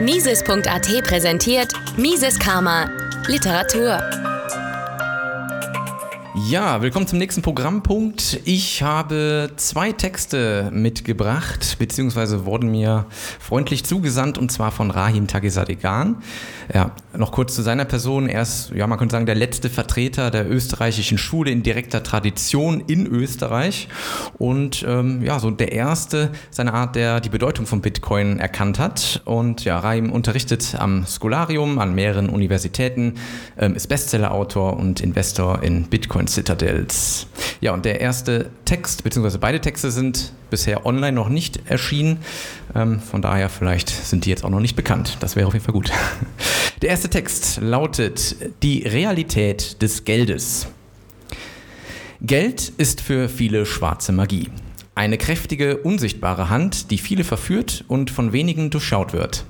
Mises.at präsentiert Mises Karma Literatur. Ja, willkommen zum nächsten Programmpunkt. Ich habe zwei Texte mitgebracht, beziehungsweise wurden mir freundlich zugesandt, und zwar von Rahim Tagisadegan. Ja, noch kurz zu seiner Person. Er ist, ja, man könnte sagen, der letzte Vertreter der österreichischen Schule in direkter Tradition in Österreich und ähm, ja, so der erste seiner Art, der die Bedeutung von Bitcoin erkannt hat. Und ja, Rahim unterrichtet am Scholarium an mehreren Universitäten, ähm, ist Bestsellerautor und Investor in Bitcoin Citadels. Ja, und der erste Text, beziehungsweise beide Texte sind bisher online noch nicht erschienen. Ähm, von daher vielleicht sind die jetzt auch noch nicht bekannt. Das wäre auf jeden Fall gut. Der erste Text lautet Die Realität des Geldes. Geld ist für viele schwarze Magie. Eine kräftige, unsichtbare Hand, die viele verführt und von wenigen durchschaut wird.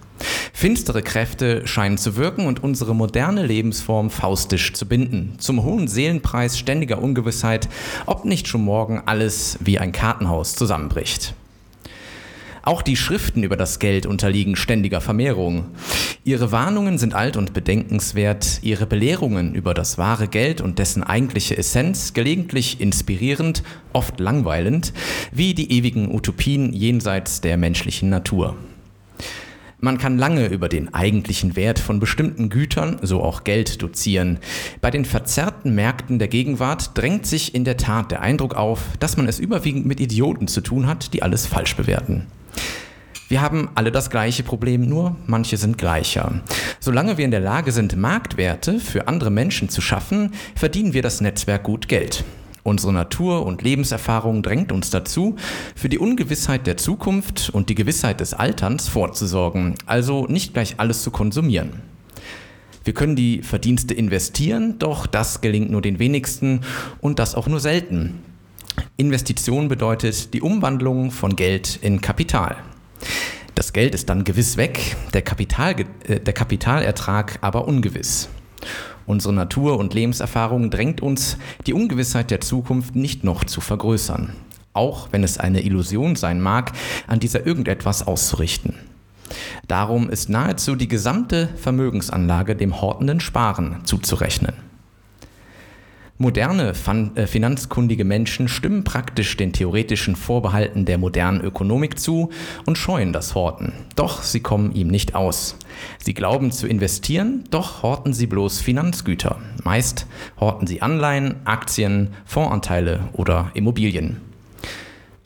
Finstere Kräfte scheinen zu wirken und unsere moderne Lebensform faustisch zu binden. Zum hohen Seelenpreis ständiger Ungewissheit, ob nicht schon morgen alles wie ein Kartenhaus zusammenbricht. Auch die Schriften über das Geld unterliegen ständiger Vermehrung. Ihre Warnungen sind alt und bedenkenswert, ihre Belehrungen über das wahre Geld und dessen eigentliche Essenz gelegentlich inspirierend, oft langweilend, wie die ewigen Utopien jenseits der menschlichen Natur. Man kann lange über den eigentlichen Wert von bestimmten Gütern, so auch Geld, dozieren. Bei den verzerrten Märkten der Gegenwart drängt sich in der Tat der Eindruck auf, dass man es überwiegend mit Idioten zu tun hat, die alles falsch bewerten. Wir haben alle das gleiche Problem, nur manche sind gleicher. Solange wir in der Lage sind, Marktwerte für andere Menschen zu schaffen, verdienen wir das Netzwerk gut Geld. Unsere Natur und Lebenserfahrung drängt uns dazu, für die Ungewissheit der Zukunft und die Gewissheit des Alterns vorzusorgen, also nicht gleich alles zu konsumieren. Wir können die Verdienste investieren, doch das gelingt nur den wenigsten und das auch nur selten. Investition bedeutet die Umwandlung von Geld in Kapital. Das Geld ist dann gewiss weg, der, Kapital, äh, der Kapitalertrag aber ungewiss. Unsere Natur und Lebenserfahrung drängt uns, die Ungewissheit der Zukunft nicht noch zu vergrößern. Auch wenn es eine Illusion sein mag, an dieser irgendetwas auszurichten. Darum ist nahezu die gesamte Vermögensanlage dem hortenden Sparen zuzurechnen. Moderne äh, finanzkundige Menschen stimmen praktisch den theoretischen Vorbehalten der modernen Ökonomik zu und scheuen das Horten. Doch sie kommen ihm nicht aus. Sie glauben zu investieren, doch horten sie bloß Finanzgüter. Meist horten sie Anleihen, Aktien, Fondsanteile oder Immobilien.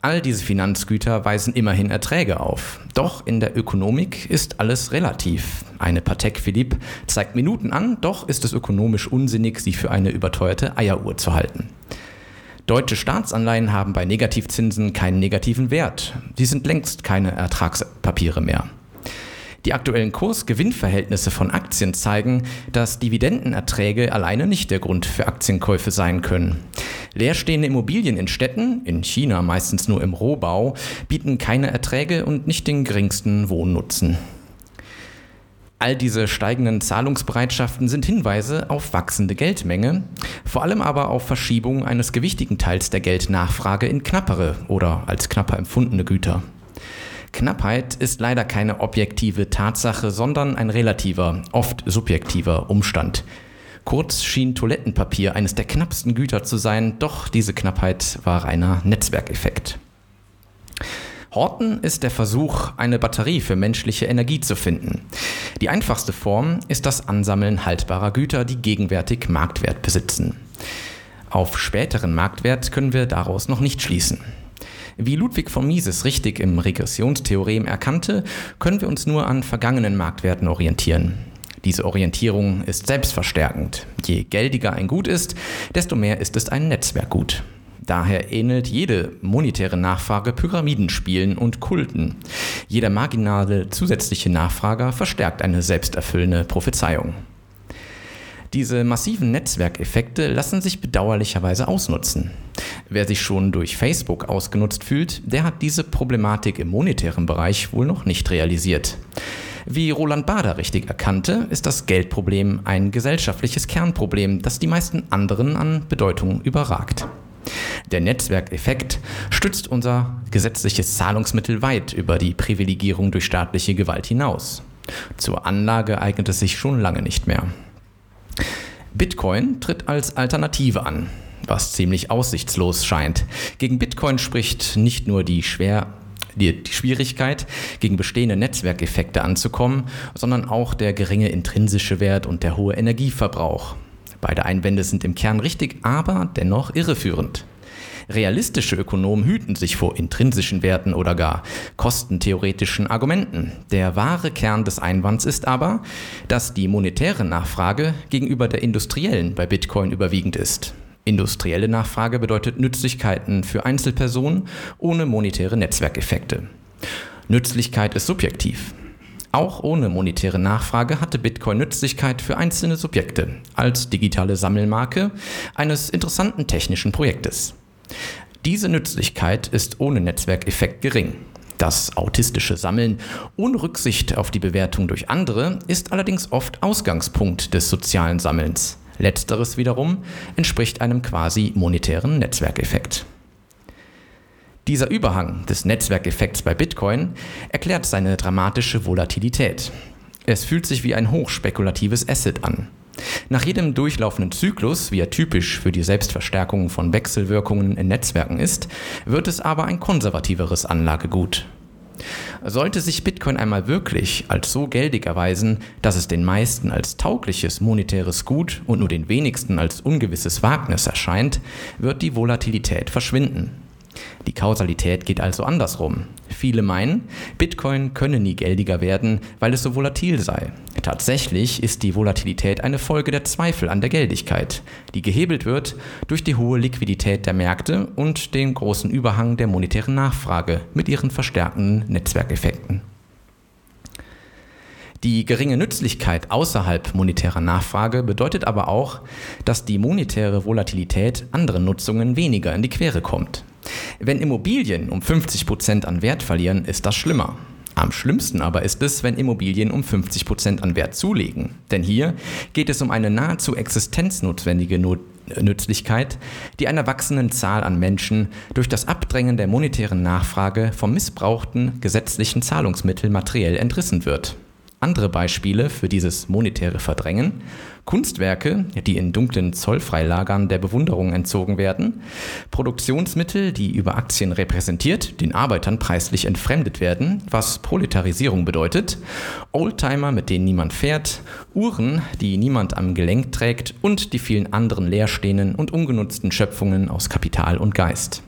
All diese Finanzgüter weisen immerhin Erträge auf. Doch in der Ökonomik ist alles relativ. Eine Patek Philippe zeigt Minuten an, doch ist es ökonomisch unsinnig, sie für eine überteuerte Eieruhr zu halten. Deutsche Staatsanleihen haben bei Negativzinsen keinen negativen Wert. Sie sind längst keine Ertragspapiere mehr. Die aktuellen Kurs-Gewinn-Verhältnisse von Aktien zeigen, dass Dividendenerträge alleine nicht der Grund für Aktienkäufe sein können. Leerstehende Immobilien in Städten, in China meistens nur im Rohbau, bieten keine Erträge und nicht den geringsten Wohnnutzen. All diese steigenden Zahlungsbereitschaften sind Hinweise auf wachsende Geldmenge, vor allem aber auf Verschiebung eines gewichtigen Teils der Geldnachfrage in knappere oder als knapper empfundene Güter. Knappheit ist leider keine objektive Tatsache, sondern ein relativer, oft subjektiver Umstand. Kurz schien Toilettenpapier eines der knappsten Güter zu sein, doch diese Knappheit war reiner Netzwerkeffekt. Horten ist der Versuch, eine Batterie für menschliche Energie zu finden. Die einfachste Form ist das Ansammeln haltbarer Güter, die gegenwärtig Marktwert besitzen. Auf späteren Marktwert können wir daraus noch nicht schließen. Wie Ludwig von Mises richtig im Regressionstheorem erkannte, können wir uns nur an vergangenen Marktwerten orientieren. Diese Orientierung ist selbstverstärkend. Je geldiger ein Gut ist, desto mehr ist es ein Netzwerkgut. Daher ähnelt jede monetäre Nachfrage Pyramidenspielen und Kulten. Jeder marginale zusätzliche Nachfrager verstärkt eine selbsterfüllende Prophezeiung. Diese massiven Netzwerkeffekte lassen sich bedauerlicherweise ausnutzen. Wer sich schon durch Facebook ausgenutzt fühlt, der hat diese Problematik im monetären Bereich wohl noch nicht realisiert. Wie Roland Bader richtig erkannte, ist das Geldproblem ein gesellschaftliches Kernproblem, das die meisten anderen an Bedeutung überragt. Der Netzwerkeffekt stützt unser gesetzliches Zahlungsmittel weit über die Privilegierung durch staatliche Gewalt hinaus. Zur Anlage eignet es sich schon lange nicht mehr. Bitcoin tritt als Alternative an, was ziemlich aussichtslos scheint. Gegen Bitcoin spricht nicht nur die schwer die, die Schwierigkeit, gegen bestehende Netzwerkeffekte anzukommen, sondern auch der geringe intrinsische Wert und der hohe Energieverbrauch. Beide Einwände sind im Kern richtig, aber dennoch irreführend. Realistische Ökonomen hüten sich vor intrinsischen Werten oder gar kostentheoretischen Argumenten. Der wahre Kern des Einwands ist aber, dass die monetäre Nachfrage gegenüber der industriellen bei Bitcoin überwiegend ist. Industrielle Nachfrage bedeutet Nützlichkeiten für Einzelpersonen ohne monetäre Netzwerkeffekte. Nützlichkeit ist subjektiv. Auch ohne monetäre Nachfrage hatte Bitcoin Nützlichkeit für einzelne Subjekte als digitale Sammelmarke eines interessanten technischen Projektes. Diese Nützlichkeit ist ohne Netzwerkeffekt gering. Das autistische Sammeln ohne Rücksicht auf die Bewertung durch andere ist allerdings oft Ausgangspunkt des sozialen Sammelns. Letzteres wiederum entspricht einem quasi monetären Netzwerkeffekt. Dieser Überhang des Netzwerkeffekts bei Bitcoin erklärt seine dramatische Volatilität. Es fühlt sich wie ein hochspekulatives Asset an. Nach jedem durchlaufenden Zyklus, wie er typisch für die Selbstverstärkung von Wechselwirkungen in Netzwerken ist, wird es aber ein konservativeres Anlagegut. Sollte sich Bitcoin einmal wirklich als so geldig erweisen, dass es den meisten als taugliches monetäres Gut und nur den wenigsten als ungewisses Wagnis erscheint, wird die Volatilität verschwinden. Die Kausalität geht also andersrum. Viele meinen, Bitcoin könne nie geldiger werden, weil es so volatil sei. Tatsächlich ist die Volatilität eine Folge der Zweifel an der Geldigkeit, die gehebelt wird durch die hohe Liquidität der Märkte und den großen Überhang der monetären Nachfrage mit ihren verstärkenden Netzwerkeffekten. Die geringe Nützlichkeit außerhalb monetärer Nachfrage bedeutet aber auch, dass die monetäre Volatilität anderen Nutzungen weniger in die Quere kommt. Wenn Immobilien um 50 Prozent an Wert verlieren, ist das schlimmer. Am schlimmsten aber ist es, wenn Immobilien um 50 Prozent an Wert zulegen. Denn hier geht es um eine nahezu existenznotwendige Not Nützlichkeit, die einer wachsenden Zahl an Menschen durch das Abdrängen der monetären Nachfrage vom missbrauchten gesetzlichen Zahlungsmittel materiell entrissen wird. Andere Beispiele für dieses monetäre Verdrängen. Kunstwerke, die in dunklen Zollfreilagern der Bewunderung entzogen werden, Produktionsmittel, die über Aktien repräsentiert, den Arbeitern preislich entfremdet werden, was Proletarisierung bedeutet, Oldtimer, mit denen niemand fährt, Uhren, die niemand am Gelenk trägt. Und die vielen anderen leerstehenden und ungenutzten Schöpfungen aus Kapital und Geist.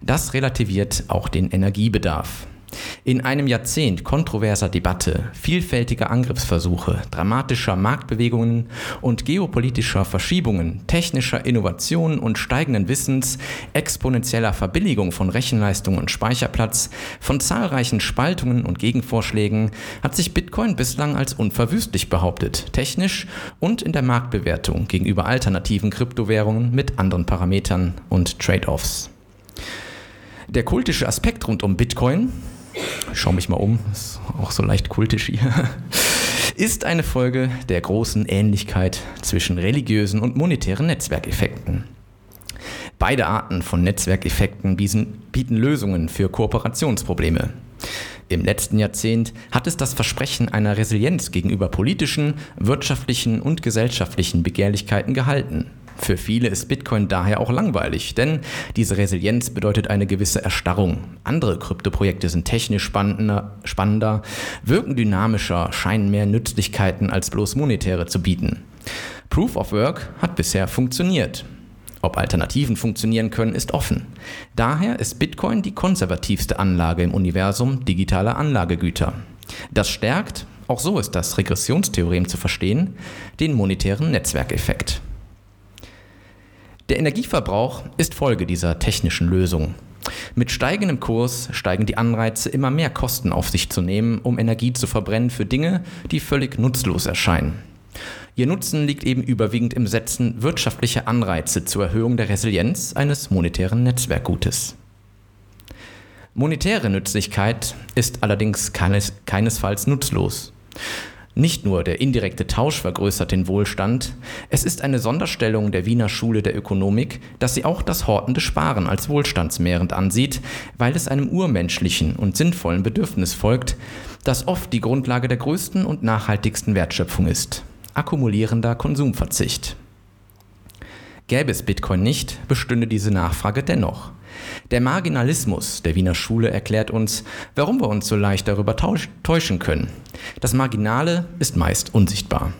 Das relativiert auch den Energiebedarf. In einem Jahrzehnt kontroverser Debatte, vielfältiger Angriffsversuche, dramatischer Marktbewegungen und geopolitischer Verschiebungen, technischer Innovationen und steigenden Wissens, exponentieller Verbilligung von Rechenleistung und Speicherplatz, von zahlreichen Spaltungen und Gegenvorschlägen hat sich Bitcoin bislang als unverwüstlich behauptet, technisch und in der Marktbewertung gegenüber alternativen Kryptowährungen mit anderen Parametern und Trade-offs. Der kultische Aspekt rund um Bitcoin schau mich mal um, ist auch so leicht kultisch hier, ist eine Folge der großen Ähnlichkeit zwischen religiösen und monetären Netzwerkeffekten. Beide Arten von Netzwerkeffekten bieten Lösungen für Kooperationsprobleme. Im letzten Jahrzehnt hat es das Versprechen einer Resilienz gegenüber politischen, wirtschaftlichen und gesellschaftlichen Begehrlichkeiten gehalten. Für viele ist Bitcoin daher auch langweilig, denn diese Resilienz bedeutet eine gewisse Erstarrung. Andere Kryptoprojekte sind technisch spannender, spannender, wirken dynamischer, scheinen mehr Nützlichkeiten als bloß monetäre zu bieten. Proof of Work hat bisher funktioniert. Ob Alternativen funktionieren können, ist offen. Daher ist Bitcoin die konservativste Anlage im Universum digitaler Anlagegüter. Das stärkt, auch so ist das Regressionstheorem zu verstehen, den monetären Netzwerkeffekt. Der Energieverbrauch ist Folge dieser technischen Lösung. Mit steigendem Kurs steigen die Anreize, immer mehr Kosten auf sich zu nehmen, um Energie zu verbrennen für Dinge, die völlig nutzlos erscheinen. Ihr Nutzen liegt eben überwiegend im Setzen wirtschaftlicher Anreize zur Erhöhung der Resilienz eines monetären Netzwerkgutes. Monetäre Nützlichkeit ist allerdings keines, keinesfalls nutzlos. Nicht nur der indirekte Tausch vergrößert den Wohlstand, es ist eine Sonderstellung der Wiener Schule der Ökonomik, dass sie auch das hortende Sparen als wohlstandsmehrend ansieht, weil es einem urmenschlichen und sinnvollen Bedürfnis folgt, das oft die Grundlage der größten und nachhaltigsten Wertschöpfung ist. Akkumulierender Konsumverzicht. Gäbe es Bitcoin nicht, bestünde diese Nachfrage dennoch. Der Marginalismus der Wiener Schule erklärt uns, warum wir uns so leicht darüber täuschen können. Das Marginale ist meist unsichtbar.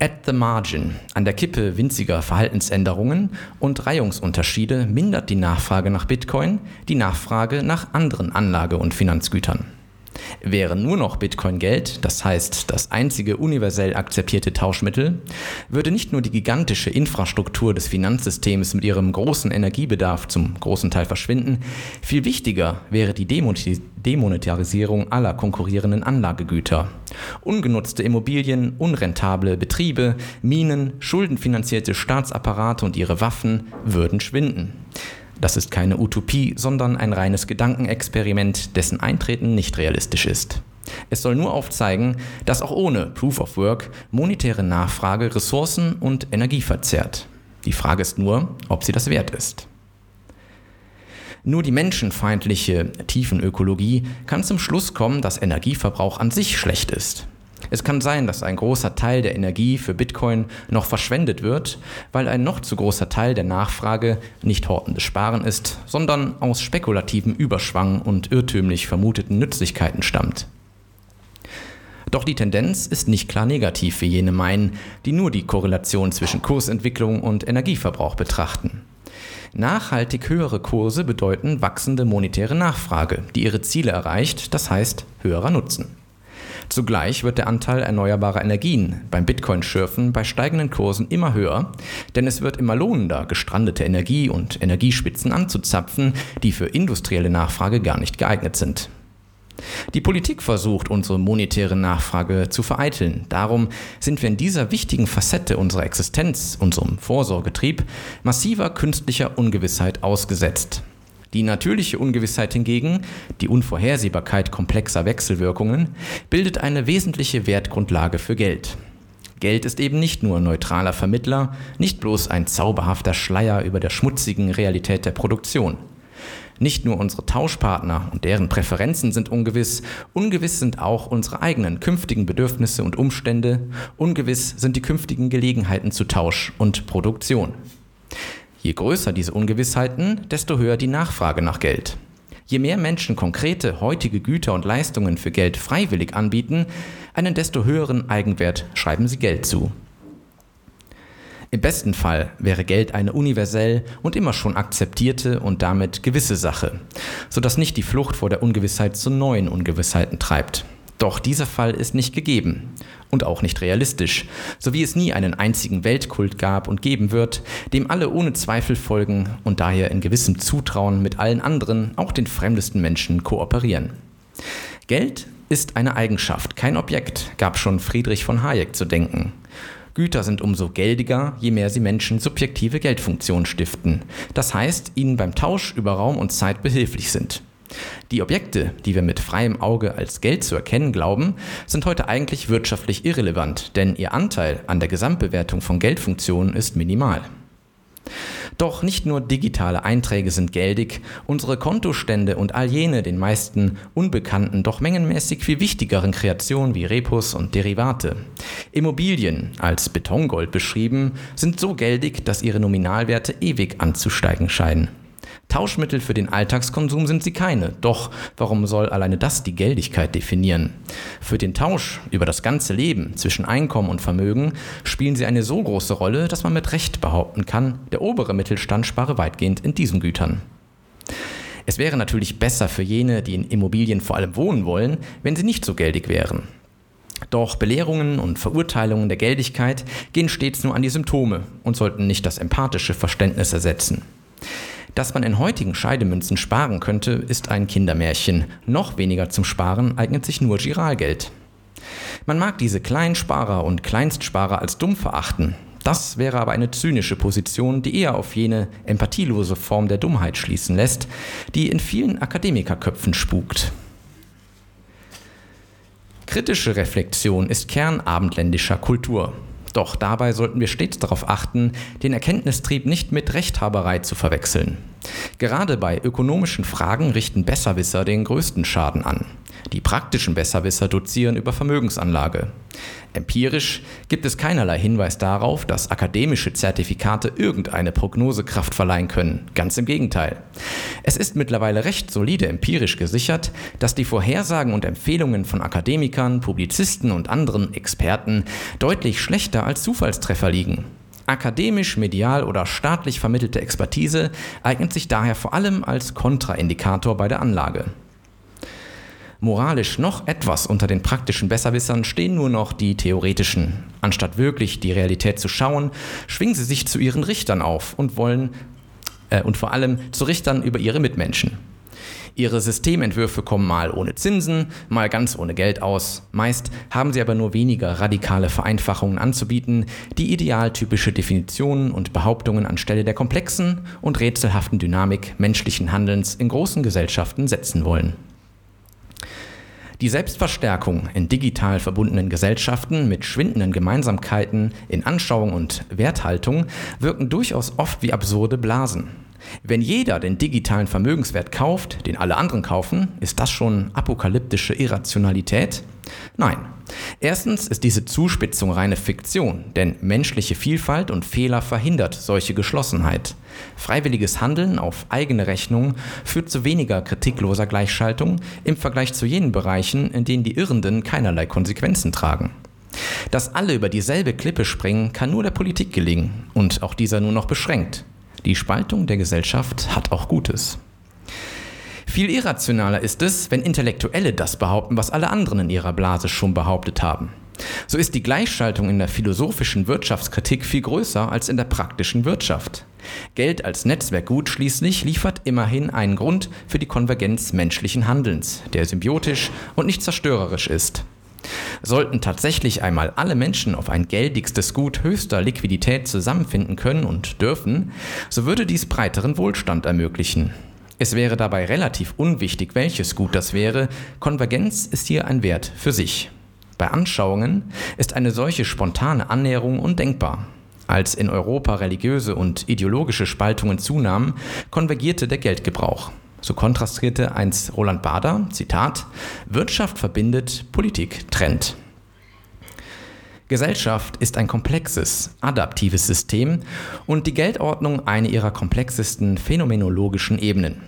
At the margin, an der Kippe winziger Verhaltensänderungen und Reihungsunterschiede mindert die Nachfrage nach Bitcoin die Nachfrage nach anderen Anlage- und Finanzgütern. Wäre nur noch Bitcoin Geld, das heißt das einzige universell akzeptierte Tauschmittel, würde nicht nur die gigantische Infrastruktur des Finanzsystems mit ihrem großen Energiebedarf zum großen Teil verschwinden, viel wichtiger wäre die Demonetarisierung aller konkurrierenden Anlagegüter. Ungenutzte Immobilien, unrentable Betriebe, Minen, schuldenfinanzierte Staatsapparate und ihre Waffen würden schwinden. Das ist keine Utopie, sondern ein reines Gedankenexperiment, dessen Eintreten nicht realistisch ist. Es soll nur aufzeigen, dass auch ohne Proof of Work monetäre Nachfrage Ressourcen und Energie verzehrt. Die Frage ist nur, ob sie das wert ist. Nur die menschenfeindliche Tiefenökologie kann zum Schluss kommen, dass Energieverbrauch an sich schlecht ist. Es kann sein, dass ein großer Teil der Energie für Bitcoin noch verschwendet wird, weil ein noch zu großer Teil der Nachfrage nicht hortendes Sparen ist, sondern aus spekulativen Überschwang und irrtümlich vermuteten Nützlichkeiten stammt. Doch die Tendenz ist nicht klar negativ, wie jene meinen, die nur die Korrelation zwischen Kursentwicklung und Energieverbrauch betrachten. Nachhaltig höhere Kurse bedeuten wachsende monetäre Nachfrage, die ihre Ziele erreicht, das heißt höherer Nutzen. Zugleich wird der Anteil erneuerbarer Energien beim Bitcoin-Schürfen bei steigenden Kursen immer höher, denn es wird immer lohnender, gestrandete Energie und Energiespitzen anzuzapfen, die für industrielle Nachfrage gar nicht geeignet sind. Die Politik versucht, unsere monetäre Nachfrage zu vereiteln. Darum sind wir in dieser wichtigen Facette unserer Existenz, unserem Vorsorgetrieb, massiver künstlicher Ungewissheit ausgesetzt. Die natürliche Ungewissheit hingegen, die Unvorhersehbarkeit komplexer Wechselwirkungen, bildet eine wesentliche Wertgrundlage für Geld. Geld ist eben nicht nur neutraler Vermittler, nicht bloß ein zauberhafter Schleier über der schmutzigen Realität der Produktion. Nicht nur unsere Tauschpartner und deren Präferenzen sind ungewiss, ungewiss sind auch unsere eigenen künftigen Bedürfnisse und Umstände, ungewiss sind die künftigen Gelegenheiten zu Tausch und Produktion. Je größer diese Ungewissheiten, desto höher die Nachfrage nach Geld. Je mehr Menschen konkrete heutige Güter und Leistungen für Geld freiwillig anbieten, einen desto höheren Eigenwert schreiben sie Geld zu. Im besten Fall wäre Geld eine universell und immer schon akzeptierte und damit gewisse Sache, sodass nicht die Flucht vor der Ungewissheit zu neuen Ungewissheiten treibt. Doch dieser Fall ist nicht gegeben und auch nicht realistisch, so wie es nie einen einzigen Weltkult gab und geben wird, dem alle ohne Zweifel folgen und daher in gewissem Zutrauen mit allen anderen, auch den fremdesten Menschen, kooperieren. Geld ist eine Eigenschaft, kein Objekt, gab schon Friedrich von Hayek zu denken. Güter sind umso geldiger, je mehr sie Menschen subjektive Geldfunktionen stiften. Das heißt, ihnen beim Tausch über Raum und Zeit behilflich sind. Die Objekte, die wir mit freiem Auge als Geld zu erkennen glauben, sind heute eigentlich wirtschaftlich irrelevant, denn ihr Anteil an der Gesamtbewertung von Geldfunktionen ist minimal. Doch nicht nur digitale Einträge sind geldig, unsere Kontostände und all jene den meisten unbekannten, doch mengenmäßig viel wichtigeren Kreationen wie Repos und Derivate. Immobilien, als Betongold beschrieben, sind so geldig, dass ihre Nominalwerte ewig anzusteigen scheinen. Tauschmittel für den Alltagskonsum sind sie keine. Doch warum soll alleine das die Geldigkeit definieren? Für den Tausch über das ganze Leben zwischen Einkommen und Vermögen spielen sie eine so große Rolle, dass man mit Recht behaupten kann, der obere Mittelstand spare weitgehend in diesen Gütern. Es wäre natürlich besser für jene, die in Immobilien vor allem wohnen wollen, wenn sie nicht so geldig wären. Doch Belehrungen und Verurteilungen der Geldigkeit gehen stets nur an die Symptome und sollten nicht das empathische Verständnis ersetzen. Dass man in heutigen Scheidemünzen sparen könnte, ist ein Kindermärchen. Noch weniger zum Sparen eignet sich nur Giralgeld. Man mag diese Kleinsparer und Kleinstsparer als dumm verachten. Das wäre aber eine zynische Position, die eher auf jene empathielose Form der Dummheit schließen lässt, die in vielen Akademikerköpfen spukt. Kritische Reflexion ist Kern abendländischer Kultur. Doch dabei sollten wir stets darauf achten, den Erkenntnistrieb nicht mit Rechthaberei zu verwechseln. Gerade bei ökonomischen Fragen richten Besserwisser den größten Schaden an. Die praktischen Besserwisser dozieren über Vermögensanlage. Empirisch gibt es keinerlei Hinweis darauf, dass akademische Zertifikate irgendeine Prognosekraft verleihen können. Ganz im Gegenteil. Es ist mittlerweile recht solide empirisch gesichert, dass die Vorhersagen und Empfehlungen von Akademikern, Publizisten und anderen Experten deutlich schlechter als Zufallstreffer liegen. Akademisch, medial oder staatlich vermittelte Expertise eignet sich daher vor allem als Kontraindikator bei der Anlage. Moralisch noch etwas unter den praktischen Besserwissern stehen nur noch die theoretischen. Anstatt wirklich die Realität zu schauen, schwingen sie sich zu ihren Richtern auf und wollen äh, und vor allem zu Richtern über ihre Mitmenschen. Ihre Systementwürfe kommen mal ohne Zinsen, mal ganz ohne Geld aus. Meist haben sie aber nur weniger radikale Vereinfachungen anzubieten, die idealtypische Definitionen und Behauptungen anstelle der komplexen und rätselhaften Dynamik menschlichen Handelns in großen Gesellschaften setzen wollen. Die Selbstverstärkung in digital verbundenen Gesellschaften mit schwindenden Gemeinsamkeiten in Anschauung und Werthaltung wirken durchaus oft wie absurde Blasen. Wenn jeder den digitalen Vermögenswert kauft, den alle anderen kaufen, ist das schon apokalyptische Irrationalität? Nein. Erstens ist diese Zuspitzung reine Fiktion, denn menschliche Vielfalt und Fehler verhindert solche Geschlossenheit. Freiwilliges Handeln auf eigene Rechnung führt zu weniger kritikloser Gleichschaltung im Vergleich zu jenen Bereichen, in denen die Irrenden keinerlei Konsequenzen tragen. Dass alle über dieselbe Klippe springen, kann nur der Politik gelingen und auch dieser nur noch beschränkt. Die Spaltung der Gesellschaft hat auch Gutes. Viel irrationaler ist es, wenn Intellektuelle das behaupten, was alle anderen in ihrer Blase schon behauptet haben. So ist die Gleichschaltung in der philosophischen Wirtschaftskritik viel größer als in der praktischen Wirtschaft. Geld als Netzwerkgut schließlich liefert immerhin einen Grund für die Konvergenz menschlichen Handelns, der symbiotisch und nicht zerstörerisch ist. Sollten tatsächlich einmal alle Menschen auf ein geldigstes Gut höchster Liquidität zusammenfinden können und dürfen, so würde dies breiteren Wohlstand ermöglichen. Es wäre dabei relativ unwichtig, welches Gut das wäre, Konvergenz ist hier ein Wert für sich. Bei Anschauungen ist eine solche spontane Annäherung undenkbar. Als in Europa religiöse und ideologische Spaltungen zunahmen, konvergierte der Geldgebrauch. So kontrastierte einst Roland Bader, Zitat, Wirtschaft verbindet, Politik trennt. Gesellschaft ist ein komplexes, adaptives System und die Geldordnung eine ihrer komplexesten phänomenologischen Ebenen.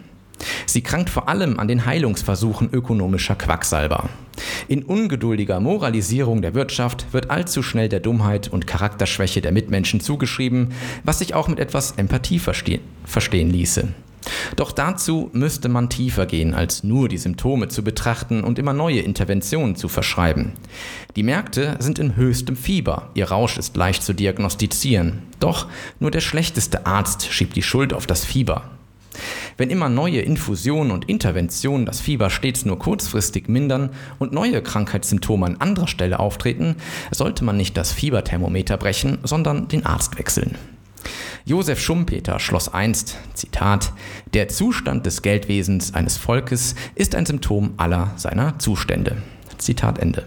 Sie krankt vor allem an den Heilungsversuchen ökonomischer Quacksalber. In ungeduldiger Moralisierung der Wirtschaft wird allzu schnell der Dummheit und Charakterschwäche der Mitmenschen zugeschrieben, was sich auch mit etwas Empathie verste verstehen ließe. Doch dazu müsste man tiefer gehen, als nur die Symptome zu betrachten und immer neue Interventionen zu verschreiben. Die Märkte sind in höchstem Fieber, ihr Rausch ist leicht zu diagnostizieren. Doch nur der schlechteste Arzt schiebt die Schuld auf das Fieber. Wenn immer neue Infusionen und Interventionen das Fieber stets nur kurzfristig mindern und neue Krankheitssymptome an anderer Stelle auftreten, sollte man nicht das Fieberthermometer brechen, sondern den Arzt wechseln. Josef Schumpeter schloss einst, Zitat, der Zustand des Geldwesens eines Volkes ist ein Symptom aller seiner Zustände. Zitat Ende.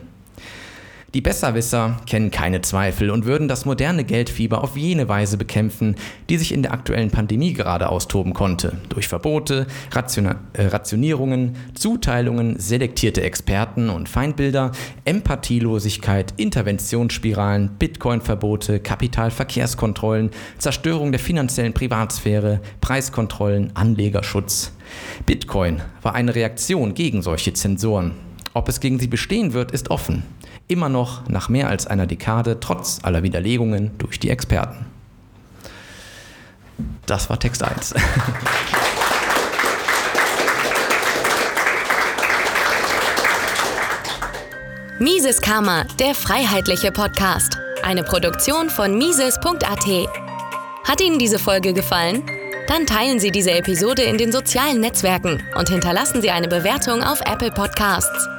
Die Besserwisser kennen keine Zweifel und würden das moderne Geldfieber auf jene Weise bekämpfen, die sich in der aktuellen Pandemie gerade austoben konnte. Durch Verbote, Ration äh, Rationierungen, Zuteilungen, selektierte Experten und Feindbilder, Empathielosigkeit, Interventionsspiralen, Bitcoin-Verbote, Kapitalverkehrskontrollen, Zerstörung der finanziellen Privatsphäre, Preiskontrollen, Anlegerschutz. Bitcoin war eine Reaktion gegen solche Zensoren. Ob es gegen sie bestehen wird, ist offen immer noch nach mehr als einer Dekade trotz aller Widerlegungen durch die Experten. Das war Text 1. Mises Karma, der freiheitliche Podcast. Eine Produktion von Mises.at. Hat Ihnen diese Folge gefallen? Dann teilen Sie diese Episode in den sozialen Netzwerken und hinterlassen Sie eine Bewertung auf Apple Podcasts.